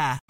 Yeah.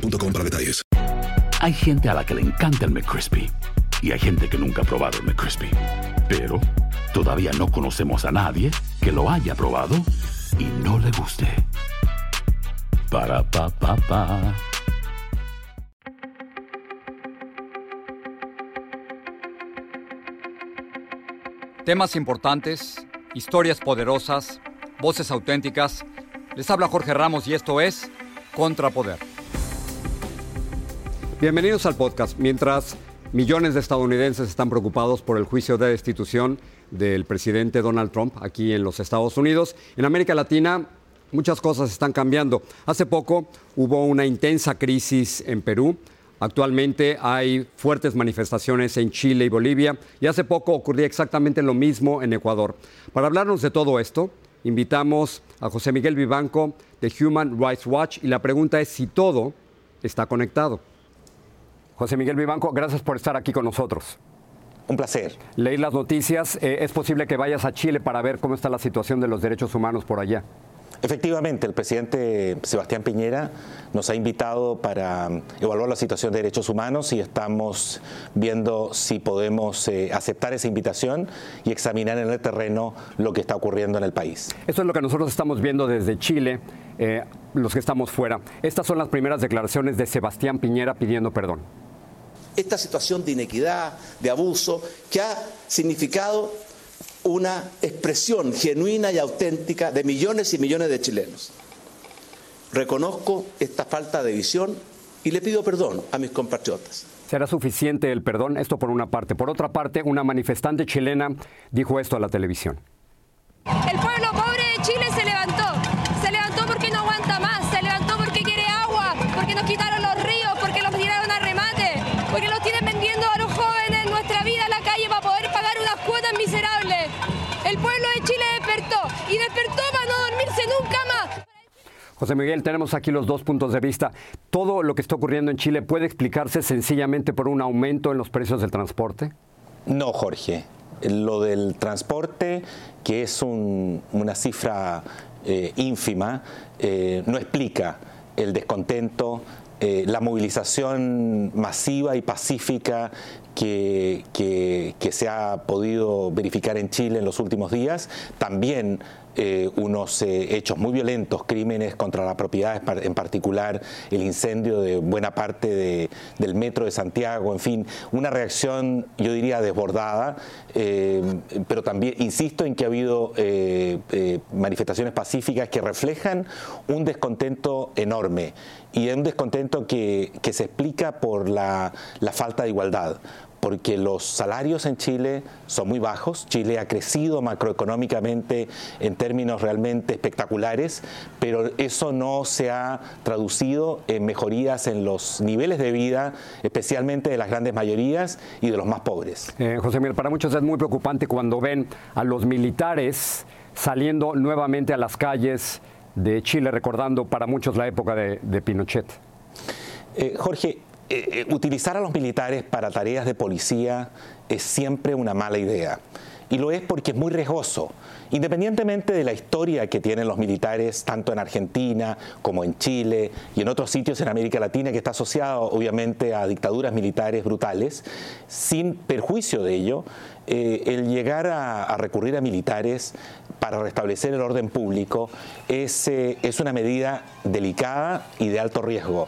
boostmobile.com para detalles. Hay gente a la que le encanta el McCrispy y hay gente que nunca ha probado el McCrispy. Pero todavía no conocemos a nadie que lo haya probado y no le guste. Para pa pa pa. Temas importantes, historias poderosas, voces auténticas. Les habla Jorge Ramos y esto es Contrapoder. Bienvenidos al podcast. Mientras millones de estadounidenses están preocupados por el juicio de destitución del presidente Donald Trump aquí en los Estados Unidos, en América Latina muchas cosas están cambiando. Hace poco hubo una intensa crisis en Perú. Actualmente hay fuertes manifestaciones en Chile y Bolivia y hace poco ocurría exactamente lo mismo en Ecuador. Para hablarnos de todo esto, invitamos a José Miguel Vivanco de Human Rights Watch y la pregunta es si todo está conectado. José Miguel Vivanco, gracias por estar aquí con nosotros. Un placer. Leí las noticias. Eh, ¿Es posible que vayas a Chile para ver cómo está la situación de los derechos humanos por allá? Efectivamente, el presidente Sebastián Piñera nos ha invitado para evaluar la situación de derechos humanos y estamos viendo si podemos eh, aceptar esa invitación y examinar en el terreno lo que está ocurriendo en el país. Eso es lo que nosotros estamos viendo desde Chile, eh, los que estamos fuera. Estas son las primeras declaraciones de Sebastián Piñera pidiendo perdón. Esta situación de inequidad, de abuso, que ha significado una expresión genuina y auténtica de millones y millones de chilenos. Reconozco esta falta de visión y le pido perdón a mis compatriotas. ¿Será suficiente el perdón? Esto por una parte. Por otra parte, una manifestante chilena dijo esto a la televisión. El José Miguel, tenemos aquí los dos puntos de vista. ¿Todo lo que está ocurriendo en Chile puede explicarse sencillamente por un aumento en los precios del transporte? No, Jorge. Lo del transporte, que es un- una cifra eh, ínfima, eh, no explica el descontento, eh, la movilización masiva y pacífica que, se ha podido verificar en Chile en los últimos días. También eh, unos eh, hechos muy violentos, crímenes contra la propiedad, en particular el incendio de buena parte de- del metro de Santiago, en fin, una reacción, yo diría, desbordada, eh, pero también insisto en que ha habido manifestaciones pacíficas que reflejan un descontento enorme y un descontento que, se explica por la falta de igualdad porque los salarios en Chile son muy bajos. Chile ha crecido macroeconómicamente en términos realmente espectaculares, pero eso no se ha traducido en mejorías en los niveles de vida, especialmente de las grandes mayorías y de los más pobres. Eh, José Miguel, para muchos es muy preocupante cuando ven a los militares saliendo nuevamente a las calles de Chile, recordando para muchos la época de, de Pinochet. Eh, Jorge, eh, utilizar a los militares para tareas de policía es siempre una mala idea. Y lo es porque es muy riesgoso. Independientemente de la historia que tienen los militares, tanto en Argentina como en Chile y en otros sitios en América Latina, que está asociado obviamente a dictaduras militares brutales, sin perjuicio de ello, eh, el llegar a, recurrir a militares para restablecer el orden público es, eh, es una medida delicada y de alto riesgo.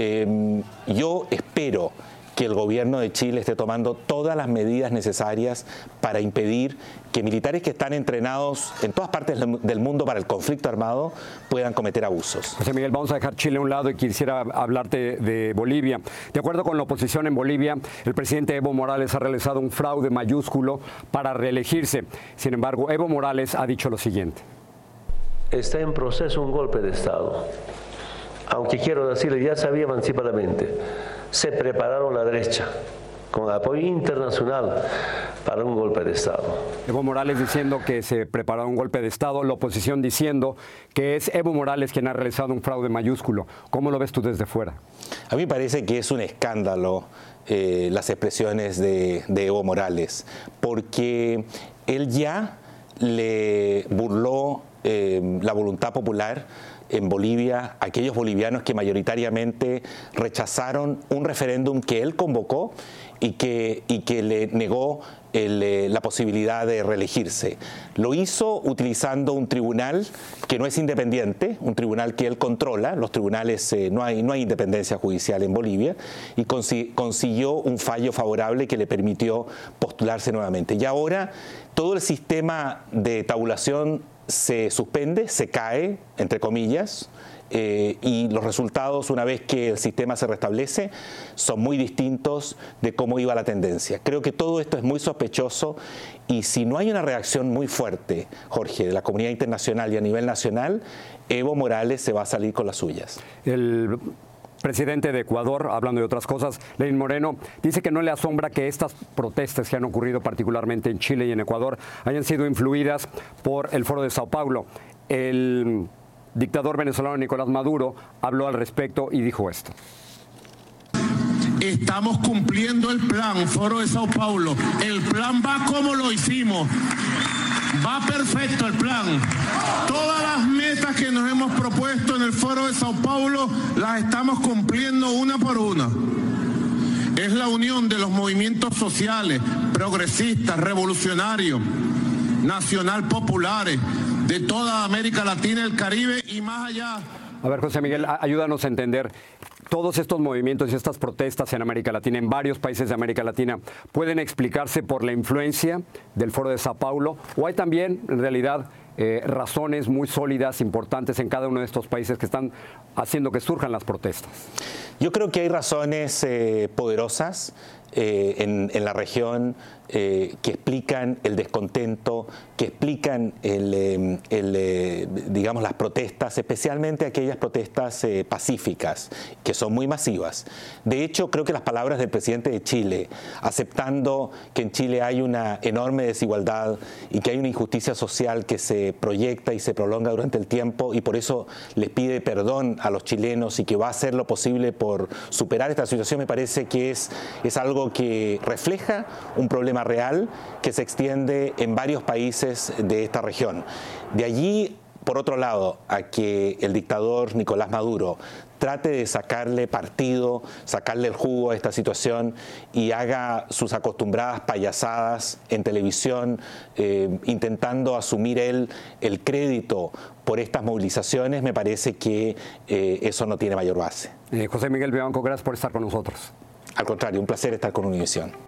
Em, yo espero que el gobierno de Chile esté tomando todas las medidas necesarias para impedir que militares que están entrenados en todas partes del mundo para el conflicto armado puedan cometer abusos. José Miguel, vamos a dejar Chile a un lado y quisiera hablarte de Bolivia. De acuerdo con la oposición en Bolivia, el presidente Evo Morales ha realizado un fraude mayúsculo para reelegirse. Sin embargo, Evo Morales ha dicho lo siguiente. Está en proceso un golpe de Estado. Aunque quiero decirle, ya sabía anticipadamente se prepararon la derecha con apoyo internacional para un golpe de Estado. Evo Morales diciendo que se preparó un golpe de Estado, la oposición diciendo que es Evo Morales quien ha realizado un fraude mayúsculo. ¿Cómo lo ves tú desde fuera? A mí me parece que es un escándalo eh, las expresiones de, Evo Morales, porque él ya le burló eh, la voluntad popular en Bolivia, aquellos bolivianos que mayoritariamente rechazaron un referéndum que él convocó y que, y que le negó eh, la posibilidad de reelegirse. Lo hizo utilizando un tribunal que no es independiente, un tribunal que él controla, los tribunales eh, no, hay, no hay independencia judicial en Bolivia, y consiguió un fallo favorable que le permitió postularse nuevamente. Y ahora todo el sistema de tabulación se suspende, se cae, entre comillas, eh, y los resultados, una vez que el sistema se restablece, son muy distintos de cómo iba la tendencia. Creo que todo esto es muy sospechoso y si no hay una reacción muy fuerte, Jorge, de la comunidad internacional y a nivel nacional, Evo Morales se va a salir con las suyas. El presidente de Ecuador, hablando de otras cosas, Lenín Moreno, dice que no le asombra que estas protestas que han ocurrido particularmente en Chile y en Ecuador hayan sido influidas por el Foro de Sao Paulo. El dictador venezolano Nicolás Maduro habló al respecto y dijo esto. Estamos cumpliendo el plan, Foro de Sao Paulo. El plan va como lo hicimos. Va perfecto el plan. Todas las metas que nos hemos propuesto en el Foro de Sao Paulo las estamos cumpliendo una por una. Es la unión de los movimientos sociales, progresistas, revolucionarios, nacional populares, de toda América Latina, el Caribe y más allá. A ver, José Miguel, ayúdanos a entender todos estos movimientos y estas protestas en América Latina, en varios países de América Latina, pueden explicarse por la influencia del Foro de Sao Paulo o hay también, en realidad, eh, razones muy sólidas, importantes en cada uno de estos países que están haciendo que surjan las protestas? Yo creo que hay razones eh, poderosas eh, en, en, la región eh, que explican el descontento, que explican el, eh, eh, digamos, las protestas, especialmente aquellas protestas pacíficas, que son muy masivas. De hecho, creo que las palabras del presidente de Chile, aceptando que en Chile hay una enorme desigualdad y que hay una injusticia social que se proyecta y se prolonga durante el tiempo y por eso les pide perdón a los chilenos y que va a hacer lo posible por superar esta situación, me parece que es, es algo que refleja un problema real que se extiende en varios países de esta región. De allí, por otro lado, a que el dictador Nicolás Maduro trate de sacarle partido, sacarle el jugo a esta situación y haga sus acostumbradas payasadas en televisión, eh, intentando asumir él el crédito por estas movilizaciones, me parece que eh, eso no tiene mayor base. Eh, José Miguel Bianco, gracias por estar con nosotros. Al contrario, un placer estar con Univisión.